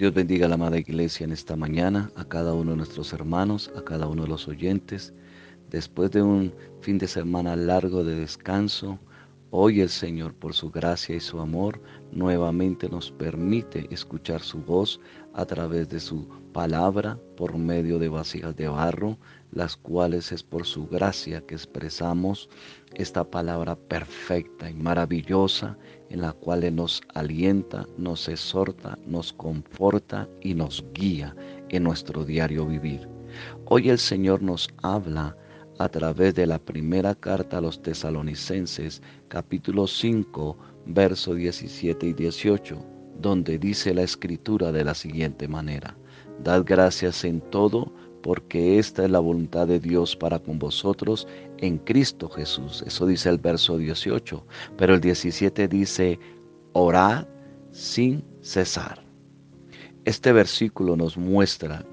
Dios bendiga a la amada iglesia en esta mañana, a cada uno de nuestros hermanos, a cada uno de los oyentes. Después de un fin de semana largo de descanso, hoy el Señor, por su gracia y su amor, nuevamente nos permite escuchar su voz a través de su palabra por medio de vasijas de barro, las cuales es por su gracia que expresamos esta palabra perfecta y maravillosa en la cual nos alienta, nos exhorta, nos conforta y nos guía en nuestro diario vivir. Hoy el Señor nos habla a través de la primera carta a los tesalonicenses, capítulo 5, verso 17 y 18, donde dice la escritura de la siguiente manera, Dad gracias en todo, porque esta es la voluntad de Dios para con vosotros en Cristo Jesús. Eso dice el verso 18. Pero el 17 dice, orad sin cesar. Este versículo nos muestra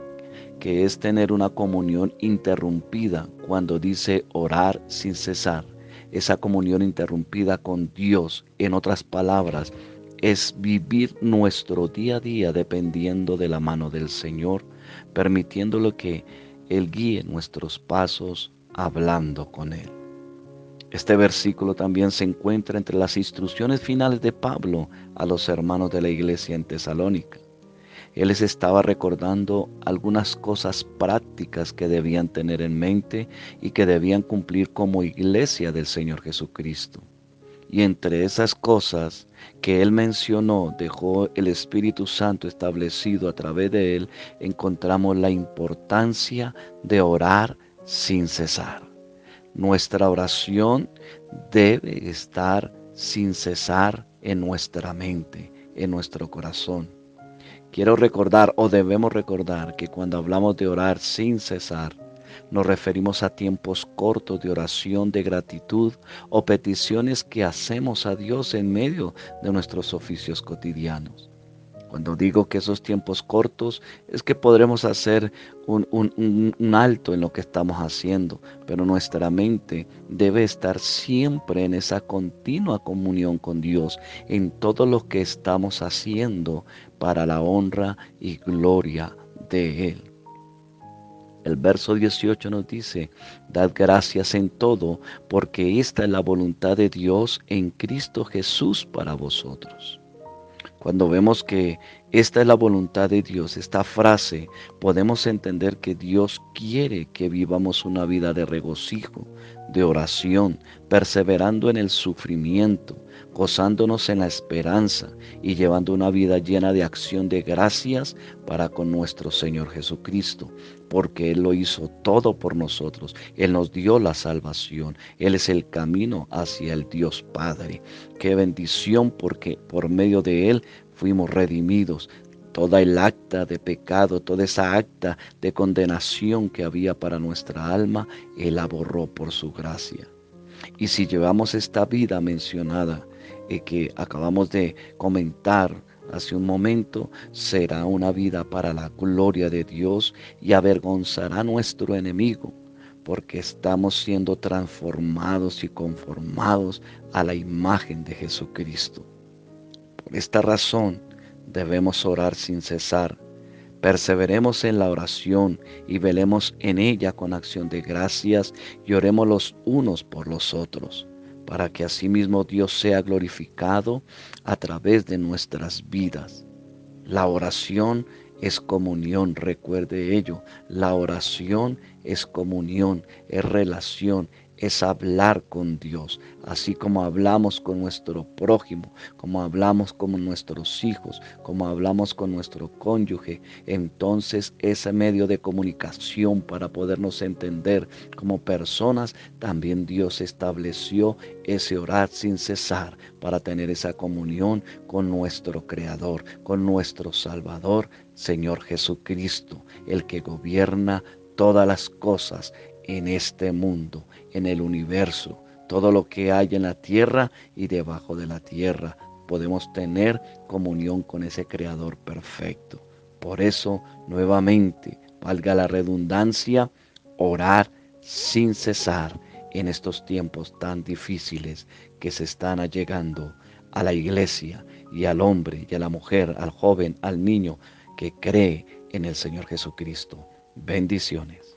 que es tener una comunión interrumpida cuando dice orar sin cesar. Esa comunión interrumpida con Dios, en otras palabras, es vivir nuestro día a día dependiendo de la mano del Señor permitiéndolo que Él guíe nuestros pasos hablando con Él. Este versículo también se encuentra entre las instrucciones finales de Pablo a los hermanos de la iglesia en Tesalónica. Él les estaba recordando algunas cosas prácticas que debían tener en mente y que debían cumplir como iglesia del Señor Jesucristo. Y entre esas cosas que él mencionó, dejó el Espíritu Santo establecido a través de él, encontramos la importancia de orar sin cesar. Nuestra oración debe estar sin cesar en nuestra mente, en nuestro corazón. Quiero recordar o debemos recordar que cuando hablamos de orar sin cesar, nos referimos a tiempos cortos de oración, de gratitud o peticiones que hacemos a Dios en medio de nuestros oficios cotidianos. Cuando digo que esos tiempos cortos es que podremos hacer un, un, alto en lo que estamos haciendo, pero nuestra mente debe estar siempre en esa continua comunión con Dios, en todo lo que estamos haciendo para la honra y gloria de Él. El verso 18 nos dice, dad gracias en todo, porque esta es la voluntad de Dios en Cristo Jesús para vosotros. Cuando vemos que esta es la voluntad de Dios, esta frase, podemos entender que Dios quiere que vivamos una vida de regocijo, de oración, perseverando en el sufrimiento, gozándonos en la esperanza y llevando una vida llena de acción de gracias para con nuestro Señor Jesucristo, porque Él lo hizo todo por nosotros. Él nos dio la salvación. Él es el camino hacia el Dios Padre. Qué bendición porque por medio de Él fuimos redimidos. Toda el acta de pecado, toda esa acta de condenación que había para nuestra alma, Él la borró por su gracia. Y si llevamos esta vida mencionada, y que acabamos de comentar hace un momento, será una vida para la gloria de Dios y avergonzará a nuestro enemigo, porque estamos siendo transformados y conformados a la imagen de Jesucristo. Por esta razón debemos orar sin cesar. Perseveremos en la oración y velemos en ella con acción de gracias y oremos los unos por los otros para que asimismo Dios sea glorificado a través de nuestras vidas. La oración es comunión, recuerde ello. La oración es comunión, es relación, es hablar con Dios, así como hablamos con nuestro prójimo, como hablamos con nuestros hijos, como hablamos con nuestro cónyuge. Entonces ese medio de comunicación para podernos entender como personas, también Dios estableció ese orar sin cesar para tener esa comunión con nuestro Creador, con nuestro Salvador, Señor Jesucristo, el que gobierna todas las cosas en este mundo, en el universo, todo lo que hay en la tierra y debajo de la tierra. Podemos tener comunión con ese Creador perfecto. Por eso, nuevamente, valga la redundancia, orar sin cesar en estos tiempos tan difíciles que se están allegando a la iglesia y al hombre y a la mujer, al joven, al niño que cree en el Señor Jesucristo. Bendiciones.